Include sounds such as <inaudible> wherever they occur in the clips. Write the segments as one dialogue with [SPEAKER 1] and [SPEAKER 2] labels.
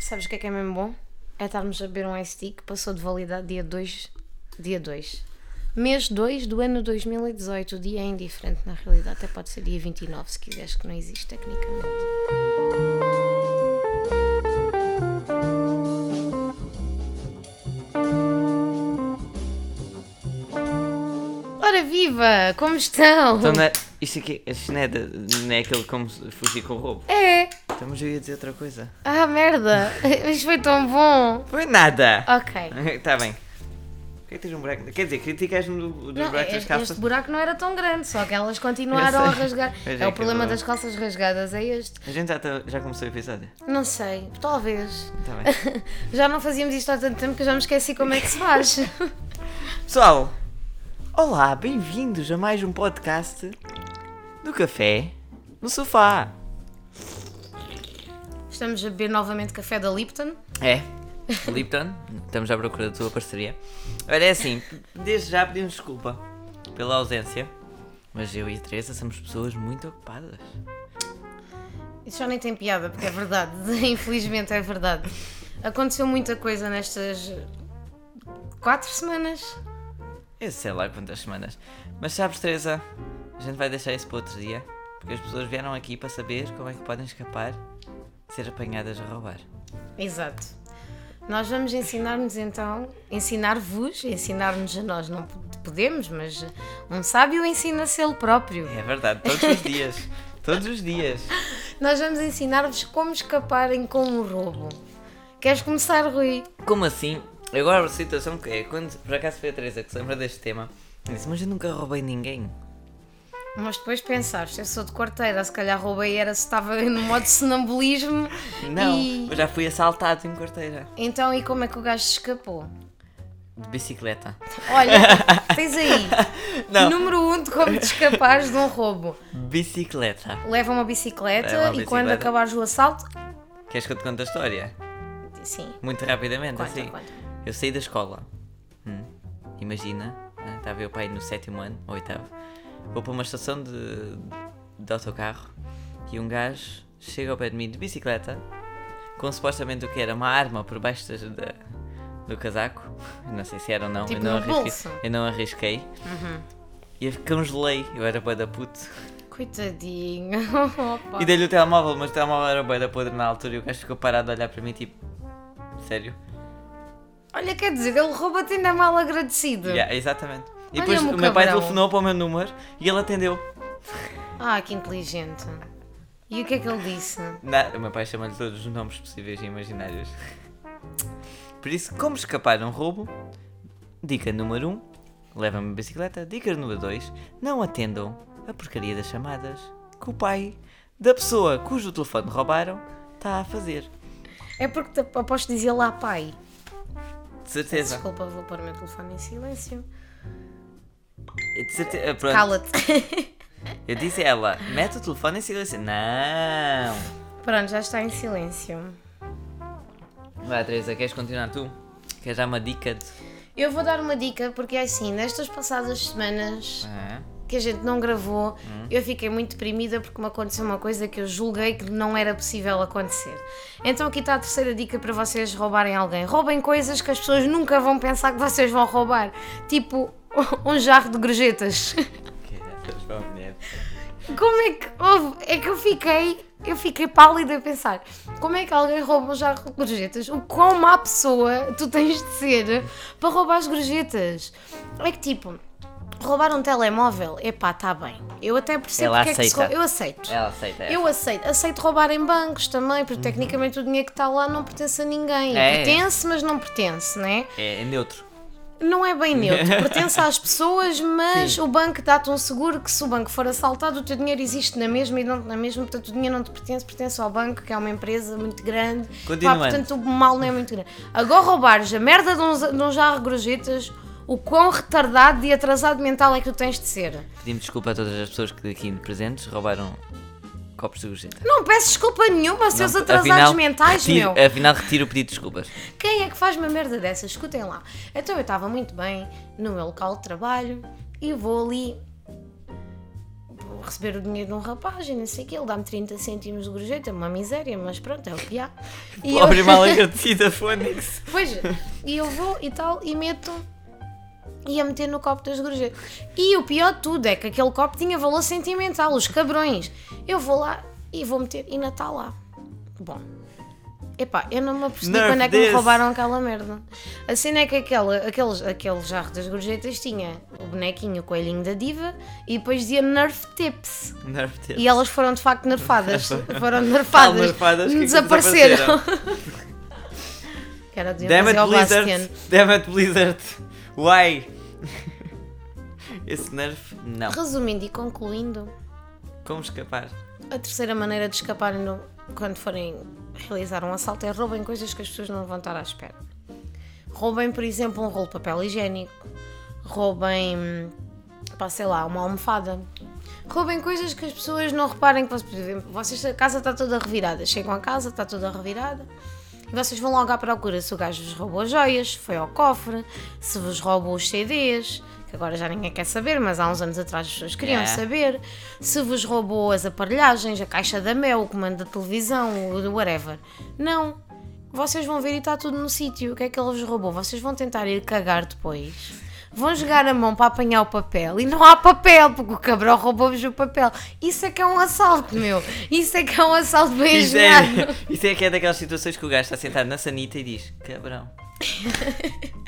[SPEAKER 1] sabes o que é que é mesmo bom? É estarmos a beber um ice tea que passou de validade dia 2. Dia 2. Mês 2 do ano 2018. O dia é indiferente na realidade. Até pode ser dia 29 se quiseres, que não existe tecnicamente. Ora viva! Como estão?
[SPEAKER 2] Então, não é, isto aqui isto não, é de- não é aquele como fugir com roubo.
[SPEAKER 1] É!
[SPEAKER 2] Mas eu ia dizer outra coisa.
[SPEAKER 1] Ah, merda! Isto foi tão bom!
[SPEAKER 2] Foi nada!
[SPEAKER 1] Ok.
[SPEAKER 2] Está <laughs> bem. Tens um buraco? Quer dizer, criticas-me do, dos
[SPEAKER 1] Não,
[SPEAKER 2] buracos das calças?
[SPEAKER 1] este buraco não era tão grande, só que elas continuaram <laughs> a rasgar.
[SPEAKER 2] Mas
[SPEAKER 1] É
[SPEAKER 2] é
[SPEAKER 1] o problema
[SPEAKER 2] eu-
[SPEAKER 1] das calças rasgadas, é este.
[SPEAKER 2] A gente já, tá- já começou o episódio.
[SPEAKER 1] Não sei, talvez.
[SPEAKER 2] Está bem. <laughs>
[SPEAKER 1] Já não fazíamos isto há tanto tempo que eu já me esqueci como é que se faz.
[SPEAKER 2] Pessoal, olá, bem-vindos a mais um podcast do Café no Sofá.
[SPEAKER 1] Estamos a beber novamente café da Lipton.
[SPEAKER 2] É, Lipton, estamos à procura da tua parceria. Olha, é assim, desde já pedimos desculpa pela ausência, mas eu e a Teresa somos pessoas muito ocupadas.
[SPEAKER 1] Isso já nem tem piada, porque é verdade. <laughs> Infelizmente é verdade. Aconteceu muita coisa nestas quatro semanas.
[SPEAKER 2] Eu sei lá quantas semanas. Mas sabes, Teresa, a gente vai deixar isso para outro dia, porque as pessoas vieram aqui para saber como é que podem escapar ser apanhadas a roubar.
[SPEAKER 1] Exato. Nós vamos ensinar-nos então, ensinar-vos, ensinar-nos a nós não podemos, mas um sábio ensina-se ele próprio.
[SPEAKER 2] É verdade, todos os dias. <laughs> todos os dias.
[SPEAKER 1] Nós vamos ensinar-vos como escaparem com um roubo. Queres começar, Rui?
[SPEAKER 2] Como assim? Agora a situação que é, quando por acaso foi a Teresa que se lembra deste tema, disse, mas eu nunca roubei ninguém.
[SPEAKER 1] Mas depois pensaste, eu sou de quarteira, se calhar roubei era se estava <laughs> no modo sonambulismo.
[SPEAKER 2] Não,
[SPEAKER 1] E...
[SPEAKER 2] eu já fui assaltado em quarteira.
[SPEAKER 1] Então, e como é que o gajo se escapou?
[SPEAKER 2] De bicicleta.
[SPEAKER 1] Olha, <laughs> tens aí,
[SPEAKER 2] Não.
[SPEAKER 1] número 1 um de como te escapares de um roubo.
[SPEAKER 2] Bicicleta.
[SPEAKER 1] Leva uma bicicleta
[SPEAKER 2] Leva uma
[SPEAKER 1] e quando
[SPEAKER 2] bicicleta.
[SPEAKER 1] acabares o assalto...
[SPEAKER 2] Queres que eu te conte a história?
[SPEAKER 1] Sim,
[SPEAKER 2] Muito rapidamente,
[SPEAKER 1] conta,
[SPEAKER 2] assim.
[SPEAKER 1] conta.
[SPEAKER 2] Eu saí da escola. Hum, Imagina, né, estava eu pai no sétimo ano, oitavo. Vou para uma estação de, de autocarro e um gajo chega ao pé de mim de bicicleta com supostamente o que era uma arma por baixo da, do casaco. Não sei se era ou não.
[SPEAKER 1] Tipo
[SPEAKER 2] eu, não arrisquei, eu não arrisquei.
[SPEAKER 1] Uhum.
[SPEAKER 2] E eu congelei, eu era bué da puto.
[SPEAKER 1] Coitadinho. <laughs> Opa.
[SPEAKER 2] E dei-lhe o telemóvel, mas o telemóvel era bué da podre na altura e o gajo ficou parado a olhar para mim tipo... Sério?
[SPEAKER 1] Olha, quer dizer, ele rouba-te ainda mal agradecido.
[SPEAKER 2] Yeah, exatamente. E depois
[SPEAKER 1] o
[SPEAKER 2] meu pai telefonou para o meu número e ele atendeu.
[SPEAKER 1] Ah, que inteligente. E o que é que ele disse?
[SPEAKER 2] Na- o meu pai chama-lhe todos os nomes possíveis e imaginários. Por isso, como escapar a um roubo? Dica número 1, um, leva-me a bicicleta. Dica número 2, não atendam a porcaria das chamadas que o pai da pessoa cujo telefone roubaram está a fazer.
[SPEAKER 1] É porque aposto dizer lá pai.
[SPEAKER 2] De certeza.
[SPEAKER 1] Desculpa, vou pôr o meu telefone em silêncio.
[SPEAKER 2] De certeza. Pronto.
[SPEAKER 1] Cala-te. <laughs>
[SPEAKER 2] Eu disse a ela, mete o telefone em silêncio. Não.
[SPEAKER 1] Pronto, já está em silêncio.
[SPEAKER 2] Vai, Teresa, queres continuar tu? Queres dar uma dica de.
[SPEAKER 1] Eu vou dar uma dica porque é assim, nestas passadas semanas
[SPEAKER 2] Ah,
[SPEAKER 1] que a gente não gravou, eu fiquei muito deprimida porque me aconteceu uma coisa que eu julguei que não era possível acontecer. Então aqui está a terceira dica para vocês roubarem alguém. Roubem coisas que as pessoas nunca vão pensar que vocês vão roubar. Tipo, <laughs> um jarro de gorjetas.
[SPEAKER 2] que.
[SPEAKER 1] Como é que houve? É que eu fiquei, eu fiquei pálida a pensar. Como é que alguém rouba um jarro de gorjetas? O quão má pessoa tu tens de ser para roubar as gorjetas? É que tipo, roubar um telemóvel, epá, tá bem. Eu até percebo
[SPEAKER 2] Ela
[SPEAKER 1] porque é que se
[SPEAKER 2] aceita.
[SPEAKER 1] Eu aceito.
[SPEAKER 2] Ela aceita.
[SPEAKER 1] Eu aceito. Aceito roubar em bancos também, porque tecnicamente o dinheiro que está lá não pertence a ninguém.
[SPEAKER 2] É.
[SPEAKER 1] Pertence, mas não pertence, né?
[SPEAKER 2] É, é neutro.
[SPEAKER 1] Não é bem neutro, <laughs> pertence às pessoas, mas o banco dá-te um seguro que se o banco for assaltado, o teu dinheiro existe na mesma e não na mesma, portanto o dinheiro não te pertence, pertence ao banco, que é uma empresa muito grande. Pá, portanto o mal não é muito grande. Agora roubares a merda de um, de um jarro de gorjetas, o quão retardado e atrasado mental é que tu tens de ser.
[SPEAKER 2] Pedimos desculpa a todas as pessoas que aqui presentes roubaram copos de gorjeta.
[SPEAKER 1] Não peço desculpa nenhuma, seus
[SPEAKER 2] Não,
[SPEAKER 1] atrasados
[SPEAKER 2] afinal,
[SPEAKER 1] mentais,
[SPEAKER 2] retiro,
[SPEAKER 1] meu.
[SPEAKER 2] Afinal, retiro o pedido de desculpas.
[SPEAKER 1] Quem é que faz uma merda dessas? Escutem lá. Então eu estava muito bem no meu local de trabalho e vou ali receber o dinheiro de um rapaz e não sei o que, ele dá-me 30 cêntimos de gorjeta, uma miséria, mas pronto, é o que há. E eu-
[SPEAKER 2] Pobre e mal <laughs> agradecida, Fónix.
[SPEAKER 1] Pois, e eu vou e tal, e meto e a meter no copo das gorjetas. E o pior de tudo é que aquele copo tinha valor sentimental, os cabrões. Eu vou lá e vou meter, e está lá. Bom, epá, eu não me apercebi
[SPEAKER 2] Nerf
[SPEAKER 1] quando é que me
[SPEAKER 2] desse.
[SPEAKER 1] roubaram aquela merda. A cena é que aquela, aqueles, aquele jarro das gorjetas tinha o bonequinho, o coelhinho da diva, e depois dizia Nerf Tips.
[SPEAKER 2] Nerf tips.
[SPEAKER 1] E elas foram de facto nerfadas. <laughs> foram nerfadas.
[SPEAKER 2] nerfadas que
[SPEAKER 1] desapareceram. Que era de
[SPEAKER 2] Damn it, Blizzard. Damn it, Blizzard. Why? Esse nerf, não.
[SPEAKER 1] Resumindo e concluindo,
[SPEAKER 2] Como escapar?
[SPEAKER 1] a terceira maneira de escaparem no- quando forem realizar um assalto é roubem coisas que as pessoas não vão estar à espera. Roubem, por exemplo, um rolo de papel higiênico. Roubem, hum, pá, sei lá, uma almofada. Roubem coisas que as pessoas não reparem que vocês, por exemplo, vocês, a casa está toda revirada. Chegam a casa, está toda revirada. Vocês vão logo à procura se o gajo vos roubou as joias, foi ao cofre, se vos roubou os CDs, que agora já ninguém quer saber, mas há uns anos atrás as pessoas queriam
[SPEAKER 2] Yeah.
[SPEAKER 1] saber, se vos roubou as aparelhagens, a caixa da mel, o comando da televisão, o whatever. Não. Vocês vão ver e está tudo no sítio. O que é que ele vos roubou? Vocês vão tentar ir cagar depois. Vão jogar a mão para apanhar o papel e não há papel, porque o cabrão roubou-vos o papel. Isso é que é um assalto, meu. Isso é que é um assalto bem
[SPEAKER 2] Isso é, <laughs> isso é que é daquelas situações que o gajo está sentado na sanita e diz: Cabrão. <laughs>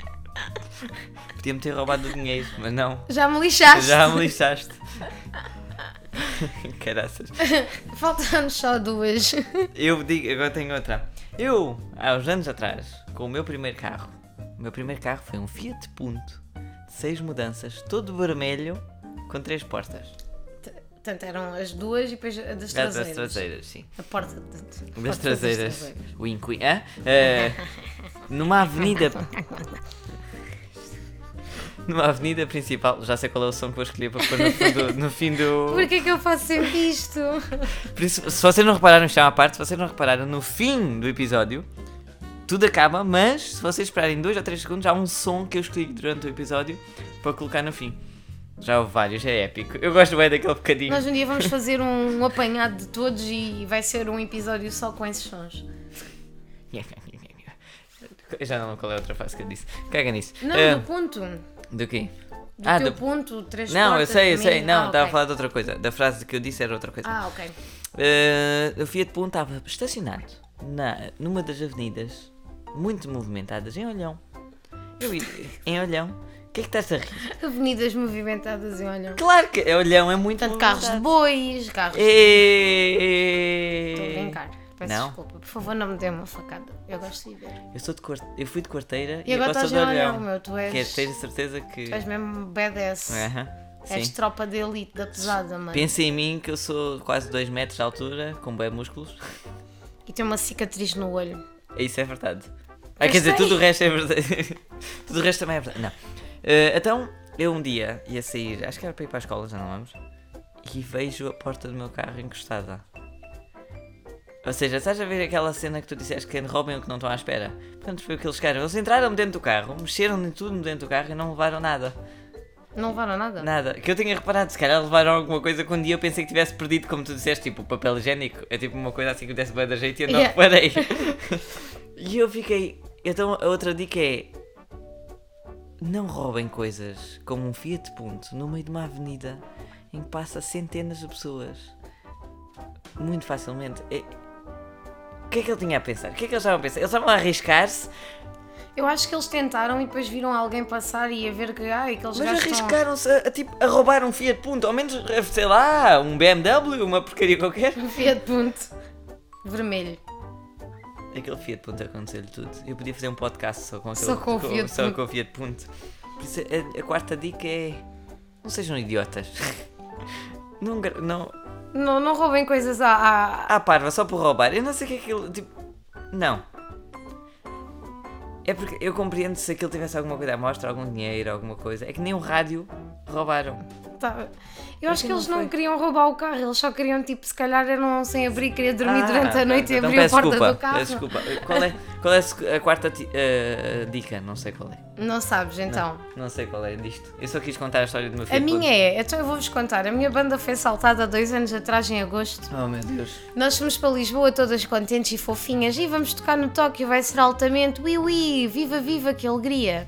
[SPEAKER 2] Podia-me ter roubado o dinheiro, mas não.
[SPEAKER 1] Já me lixaste.
[SPEAKER 2] Já me lixaste. <laughs> Caraças.
[SPEAKER 1] Faltam-nos só duas.
[SPEAKER 2] Eu digo, agora tenho outra. Eu, há uns anos atrás, com o meu primeiro carro, o meu primeiro carro foi um Fiat Punto, seis mudanças, todo vermelho, com três portas.
[SPEAKER 1] Portanto, eram as duas e depois a das
[SPEAKER 2] Das
[SPEAKER 1] traseiras.
[SPEAKER 2] traseiras, sim.
[SPEAKER 1] A porta de...
[SPEAKER 2] Das traseiras. Wink, wink. Hã? Eh, <laughs> numa avenida. <laughs> Numa avenida principal, já sei qual é o som que vou escolher para pôr no, fundo- no fim do. <laughs>
[SPEAKER 1] Por que é que eu faço sempre isto?
[SPEAKER 2] Por isso, se vocês não repararam, isto é uma parte, se vocês não repararam, no fim do episódio, tudo acaba, mas se vocês esperarem 2 ou 3 segundos, há um som que eu escolhi durante o episódio para colocar no fim. Já houve vários, é épico. Eu gosto bem daquele bocadinho.
[SPEAKER 1] Nós um dia vamos fazer um, um apanhado de todos e vai ser um episódio só com esses sons.
[SPEAKER 2] Já não lembro qual é a outra frase que eu disse. Caga nisso.
[SPEAKER 1] Não,
[SPEAKER 2] Ah,
[SPEAKER 1] do ponto.
[SPEAKER 2] do quê?
[SPEAKER 1] Do
[SPEAKER 2] Ah,
[SPEAKER 1] teu
[SPEAKER 2] do-
[SPEAKER 1] ponto, três
[SPEAKER 2] Não, eu sei, eu sei. Não,
[SPEAKER 1] ah,
[SPEAKER 2] estava a
[SPEAKER 1] ok.
[SPEAKER 2] falar de outra coisa. Da frase que eu disse era outra coisa.
[SPEAKER 1] Ah, ok.
[SPEAKER 2] Uh, o Fiat Punto estava estacionado na, numa das avenidas muito movimentadas em Olhão. Eu ia- em Olhão. O que é que estás a rir?
[SPEAKER 1] Avenidas movimentadas e olham.
[SPEAKER 2] Claro que é Olhão, é muito
[SPEAKER 1] Portanto, carros de bois, carros.
[SPEAKER 2] E...
[SPEAKER 1] Estou a brincar. Peço
[SPEAKER 2] Não?
[SPEAKER 1] desculpa. Por favor, não me dê uma facada. Eu gosto de viver.
[SPEAKER 2] Eu, sou de Quar- eu fui de quarteira
[SPEAKER 1] E agora
[SPEAKER 2] sou
[SPEAKER 1] estás
[SPEAKER 2] de
[SPEAKER 1] em
[SPEAKER 2] Olhão.
[SPEAKER 1] olhão, meu. Tu és,
[SPEAKER 2] Que é, tens certeza que.
[SPEAKER 1] tu és mesmo.
[SPEAKER 2] Aham,
[SPEAKER 1] És
[SPEAKER 2] sim.
[SPEAKER 1] tropa de elite da pesada, mano.
[SPEAKER 2] Pensa em mim que eu sou quase 2 metros de altura, com bem músculos.
[SPEAKER 1] E tem uma cicatriz no olho.
[SPEAKER 2] Isso é verdade. Ah, quer dizer, tudo o resto é verdade. <laughs> tudo o resto também é verdade. Não. Eh, então, eu um dia ia sair, acho que era para ir para a escola, já não lembro. E vejo a porta do meu carro encostada. Ou seja, estás a ver aquela cena que tu disseste que roubem o que não estão à espera? Portanto, foi aqueles caras. Eles entraram dentro do carro, mexeram em tudo dentro do carro e não levaram nada.
[SPEAKER 1] Não levaram nada?
[SPEAKER 2] Nada. Que eu tinha reparado, se calhar levaram alguma coisa que um dia eu pensei que tivesse perdido, como tu disseste, tipo papel higiênico. É tipo uma coisa assim que desse bem da jeito e eu não
[SPEAKER 1] Yeah.
[SPEAKER 2] reparei. <laughs> e eu fiquei. Então a outra dica é. Não roubem coisas como um Fiat Punto no meio de uma avenida em que passa centenas de pessoas. Muito facilmente. É- O que é que ele tinha a pensar? O que é que eles estavam a pensar? Eles estavam a arriscar-se,
[SPEAKER 1] Eu acho que eles tentaram e depois viram alguém passar e a ver que, ai, aqueles
[SPEAKER 2] mas
[SPEAKER 1] gajos estão...
[SPEAKER 2] arriscaram-se a, a, tipo, a roubar um Fiat Punto. Ao menos, sei lá, um BMW, uma porcaria qualquer. <laughs>
[SPEAKER 1] Um Fiat Punto vermelho.
[SPEAKER 2] Aquele Fiat Punto aconteceu-lhe tudo. Eu podia fazer um podcast só com aquele
[SPEAKER 1] Só com o Fiat
[SPEAKER 2] só
[SPEAKER 1] Punto.
[SPEAKER 2] com o Fiat Punto. Por isso, a, a quarta dica é. Não sejam idiotas. <laughs> não, não.
[SPEAKER 1] Não, não roubem coisas à... à-
[SPEAKER 2] Ah, parva, só por roubar. Eu não sei o que é aquilo. Tipo. Não. É porque eu compreendo se aquilo tivesse alguma coisa à mostra, algum dinheiro, alguma coisa. É que nem um rádio roubaram.
[SPEAKER 1] Tá. Eu acho que eles
[SPEAKER 2] não
[SPEAKER 1] queriam roubar o carro, eles só queriam, tipo, se calhar eram sem abrir, queria dormir
[SPEAKER 2] Ah,
[SPEAKER 1] durante a noite e
[SPEAKER 2] então
[SPEAKER 1] abrir a porta do carro.
[SPEAKER 2] desculpa. Qual é, <laughs> qual é a quarta eh, dica? Não sei qual é.
[SPEAKER 1] Não sabes, então.
[SPEAKER 2] Não sei qual é disto. Eu só quis contar a história do meu filho.
[SPEAKER 1] A minha é, então eu vou-vos contar. A minha banda foi saltada há dois anos atrás, em agosto.
[SPEAKER 2] Oh meu Deus.
[SPEAKER 1] Nós fomos para Lisboa todas contentes e fofinhas e vamos tocar no Tóquio, vai ser altamente. Ui, ui, viva, viva, que alegria!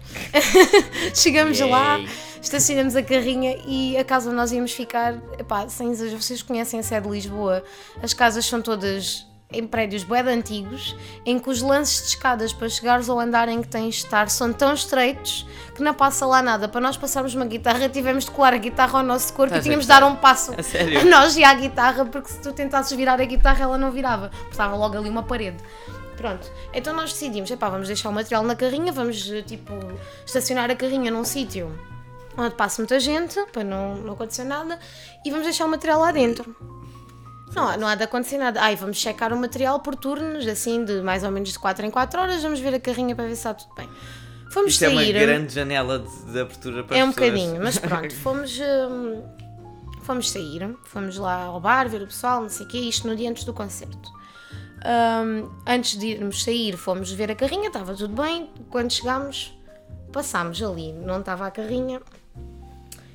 [SPEAKER 1] <laughs> Chegamos
[SPEAKER 2] Yay.
[SPEAKER 1] lá, estacionamos a carrinha e a casa onde nós íamos ficar, epá, sem exagero, vocês conhecem a sede de Lisboa, as casas são todas em prédios bué de antigos, em que os lances de escadas para chegares ao andar em que tens de estar são tão estreitos que não passa lá nada. Para nós passarmos uma guitarra, tivemos de colar a guitarra ao nosso corpo
[SPEAKER 2] Estás
[SPEAKER 1] e tínhamos de dar um passo
[SPEAKER 2] A
[SPEAKER 1] a nós e à guitarra, porque se tu tentasses virar a guitarra, ela não virava. porque Estava logo ali uma parede. Pronto, então nós decidimos, epá, vamos deixar o material na carrinha, vamos, eh, tipo, estacionar a carrinha num sítio onde passa muita gente, para não, não acontecer nada, e vamos deixar o material lá dentro. Não, não há de acontecer nada. Ai, vamos checar o material por turnos, assim, de mais ou menos de 4 em 4 horas, vamos ver a carrinha para ver se está tudo bem. Fomos
[SPEAKER 2] Isto é uma
[SPEAKER 1] sair.
[SPEAKER 2] grande janela de, de abertura para
[SPEAKER 1] É um
[SPEAKER 2] pessoas.
[SPEAKER 1] bocadinho, mas <laughs> pronto, fomos, hum, fomos sair, fomos lá ao bar, ver o pessoal, não sei o quê, isto no dia antes do concerto. Hum, antes de irmos sair, fomos ver a carrinha, estava tudo bem. Quando chegámos, passámos ali, não estava a carrinha.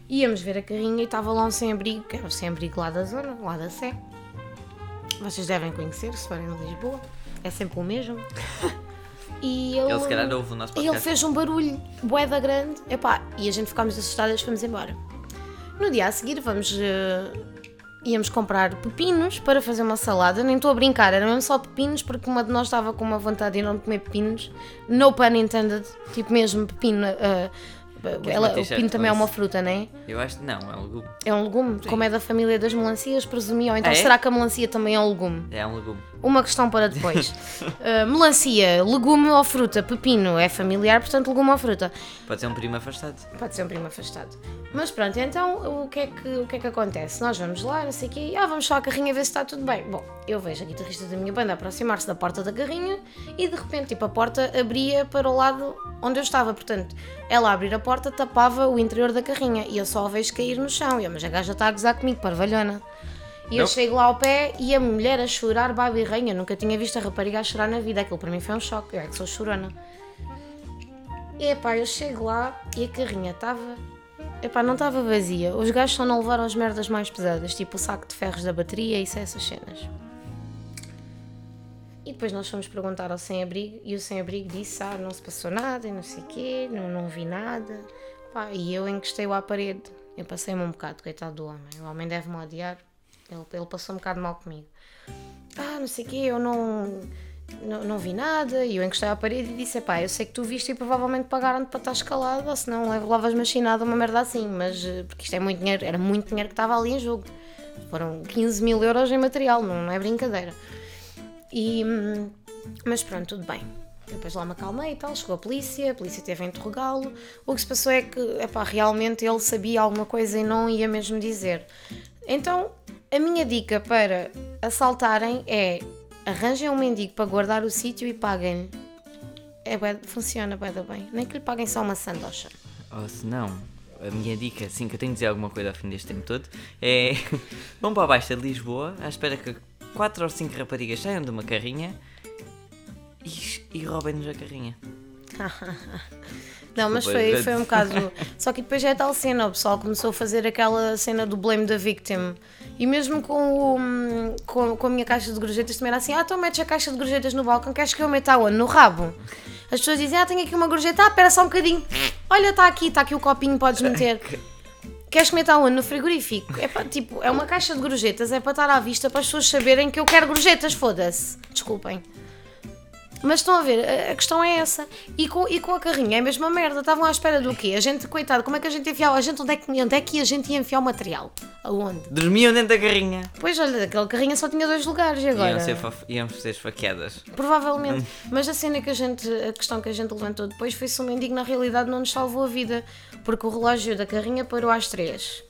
[SPEAKER 1] Íamos ver a carrinha e estava lá um sem-abrigo, que era o sem-abrigo lá da zona, lá da Sé. Vocês devem conhecer, se forem de Lisboa, é sempre o mesmo. <laughs> E ele,
[SPEAKER 2] Ele se calhar ouve o nosso
[SPEAKER 1] ele fez um barulho boeda grande epá, e a gente ficámos assustadas e fomos embora. No dia a seguir vamos eh, íamos comprar pepinos para fazer uma salada. Nem estou a brincar, eram mesmo só pepinos porque uma de nós estava com uma vontade enorme de comer pepinos. No pun intended, tipo mesmo pepino. eh, ela- o pepino também é uma fruta, não é?
[SPEAKER 2] Eu acho que não, é um legume.
[SPEAKER 1] É um legume, como é da família das melancias, presumi. Ou então
[SPEAKER 2] Ah, é?
[SPEAKER 1] será que a melancia também é um legume?
[SPEAKER 2] É um legume.
[SPEAKER 1] Uma questão para depois. Uh, <laughs> melancia, legume ou fruta? Pepino é familiar, portanto, legume ou fruta.
[SPEAKER 2] Pode ser um primo afastado.
[SPEAKER 1] Pode ser um primo afastado. Mas pronto, então o que, é que, o que é que acontece? Nós vamos lá, não sei o quê, ah, vamos só à carrinha ver se está tudo bem. Bom, eu vejo a guitarrista da minha banda aproximar-se da porta da carrinha e de repente, tipo, a porta abria para o lado onde eu estava. Portanto, ela a abrir a porta tapava o interior da carrinha e eu só a vejo cair no chão. E eu, mas a gaja está a gozar comigo, parvalhona. E eu chego lá ao pé e a mulher a chorar, babi e rainha. Nunca tinha visto a rapariga a chorar na vida. Aquilo para mim foi um choque. Eu é que sou chorona. E epá, eu chego lá e a carrinha estava. Epá, não estava vazia. Os gajos só não levaram as merdas mais pesadas, tipo o saco de ferros da bateria e essas cenas. E depois nós fomos perguntar ao sem-abrigo e o sem-abrigo disse: Ah, não se passou nada e não sei o quê, não, não vi nada. Pá, e eu encostei-o à parede. Eu passei-me um bocado, coitado do homem. O homem deve-me odiar. Ele, ele passou um bocado mal comigo. Ah, não sei o quê, eu não, não, não vi nada. E eu encostei à parede e disse: Pá, eu sei que tu viste e provavelmente pagaram-te para estar escalado, ou senão levavas machinada uma merda assim. Mas, eh, porque isto é muito dinheiro, era muito dinheiro que estava ali em jogo. Foram 15 mil euros em material, não, não é brincadeira. E, hum, mas pronto, tudo bem. Depois lá me acalmei e tal, chegou a polícia, a polícia teve a interrogá-lo. O que se passou é que, epá, realmente ele sabia alguma coisa e não ia mesmo dizer. Então, a minha dica para assaltarem é arranjem um mendigo para guardar o sítio e paguem-lhe. É, funciona da bem. Nem que lhe paguem só uma sandocha.
[SPEAKER 2] Ou se não, a minha dica, assim que eu tenho de dizer alguma coisa ao fim deste tempo todo, é <laughs> vão para a Baixa de Lisboa à espera que 4 ou 5 raparigas saiam de uma carrinha e, e roubem-nos a carrinha. <laughs>
[SPEAKER 1] Não, mas foi, foi um bocado. <laughs> Só que depois já é tal cena, o pessoal começou a fazer aquela cena do blame da victim. E mesmo com, o, com, com a minha caixa de gorjetas também era assim: ah, então metes a caixa de gorjetas no balcão, queres que eu meta aonde? No rabo. As pessoas dizem: ah, tenho aqui uma gorjeta, ah, espera só um bocadinho. Olha, está aqui, está aqui o copinho, podes meter. Queres que meta aonde? No frigorífico. É pá, tipo, é uma caixa de gorjetas, é para estar à vista para as pessoas saberem que eu quero gorjetas, foda-se. Desculpem. Mas estão a ver, a- a questão é essa. E com, e com a carrinha é a mesma merda. Estavam à espera do quê? A gente, coitado, como é que a gente enfiava? A gente, onde é que, onde é que a gente ia enfiar o material? Aonde?
[SPEAKER 2] Dormiam dentro da carrinha.
[SPEAKER 1] Pois olha, aquela carrinha só tinha dois lugares e agora.
[SPEAKER 2] Iam ser, iam ser esfaqueadas.
[SPEAKER 1] Provavelmente. <laughs> Mas a cena que a gente, a questão que a gente levantou depois foi se o mendigo na realidade não nos salvou a vida. Porque o relógio da carrinha parou às três.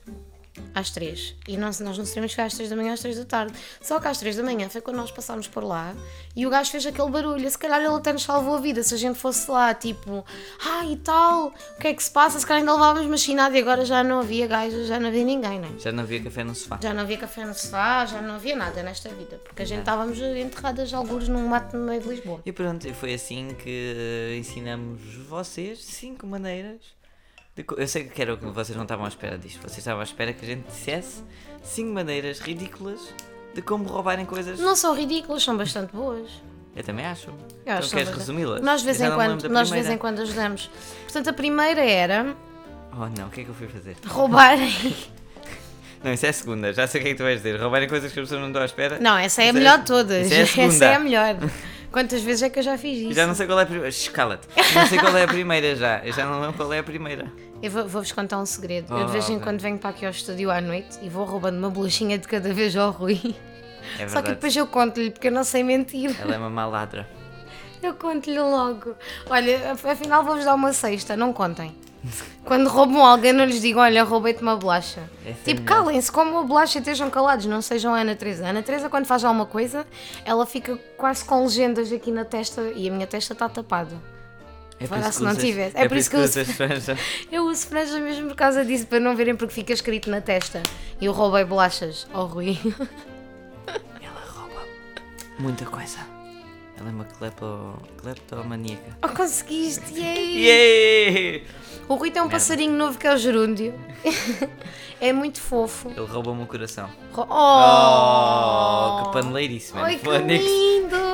[SPEAKER 1] Às 3. E nós, nós não sabíamos que era às 3 da manhã, às 3 da tarde. Só que às 3 da manhã foi quando nós passámos por lá e o gajo fez aquele barulho. Se calhar ele até nos salvou a vida. Se a gente fosse lá, tipo, ah e tal, o que é que se passa? Se calhar ainda levávamos machinado e agora já não havia gajo, já não havia ninguém, né?
[SPEAKER 2] Já não havia café no sofá.
[SPEAKER 1] Já não havia café no sofá, já não havia nada nesta vida. Porque a gente estávamos enterradas alguns num mato no meio de Lisboa.
[SPEAKER 2] E pronto, foi assim que eh, ensinamos vocês cinco maneiras. Eu sei que era o que vocês não estavam à espera disto. Vocês estavam à espera que a gente dissesse cinco maneiras ridículas de como roubarem coisas.
[SPEAKER 1] Não são ridículas, são bastante boas.
[SPEAKER 2] Eu também acho.
[SPEAKER 1] Eu
[SPEAKER 2] então
[SPEAKER 1] acho
[SPEAKER 2] queres resumi-las?
[SPEAKER 1] Nós de vez em quando, nós vez em quando ajudamos. Portanto, a primeira era
[SPEAKER 2] Oh não, o que é que eu fui fazer?
[SPEAKER 1] roubarem. <laughs>
[SPEAKER 2] Não, isso é a segunda. Já sei o que é que tu vais dizer. Roubarem coisas que as pessoas não estão à espera.
[SPEAKER 1] Não, essa é a
[SPEAKER 2] é-
[SPEAKER 1] melhor de todas.
[SPEAKER 2] é a <laughs>
[SPEAKER 1] essa é a melhor. <laughs> Quantas vezes é que eu já fiz isso?
[SPEAKER 2] Já não sei qual é a primeira. Escala-te. Não sei qual é a primeira já. Eu já não lembro qual é a primeira.
[SPEAKER 1] Eu vou- vou-vos contar um segredo. eu de
[SPEAKER 2] Oh,
[SPEAKER 1] vez em quando venho para aqui ao estúdio à noite e vou roubando uma bolachinha de cada vez ao Rui.
[SPEAKER 2] É
[SPEAKER 1] Só que depois eu conto-lhe, porque eu não sei mentir.
[SPEAKER 2] Ela é uma maladra.
[SPEAKER 1] Eu conto-lhe logo. Olha, af- afinal vou-vos dar uma sexta, não contem. Quando roubam alguém, não lhes digam, olha, roubei-te uma bolacha.
[SPEAKER 2] Essa é
[SPEAKER 1] tipo, calem-se, como a bolacha e estejam calados, não sejam a Ana Teresa. A Ana Teresa, quando faz alguma coisa, ela fica quase com legendas aqui na testa e a minha testa está tapada.
[SPEAKER 2] É
[SPEAKER 1] se
[SPEAKER 2] que
[SPEAKER 1] não
[SPEAKER 2] usas-
[SPEAKER 1] tivesse.
[SPEAKER 2] É por isso que
[SPEAKER 1] eu
[SPEAKER 2] usas franja. <laughs>
[SPEAKER 1] Eu uso franja mesmo por causa disso, para não verem porque fica escrito na testa. E eu roubei bolachas ao Rui. <laughs>
[SPEAKER 2] Ela rouba muita coisa. Ela é uma clepto... cleptomaníaca.
[SPEAKER 1] Oh, conseguiste! <laughs> Yay!
[SPEAKER 2] Yay!
[SPEAKER 1] O Rui tem um passarinho novo que é o gerúndio. <laughs> é muito fofo.
[SPEAKER 2] Ele rouba-me o coração. Oh,
[SPEAKER 1] Oh!
[SPEAKER 2] que paneleirice, mano.
[SPEAKER 1] Ai, que lindo!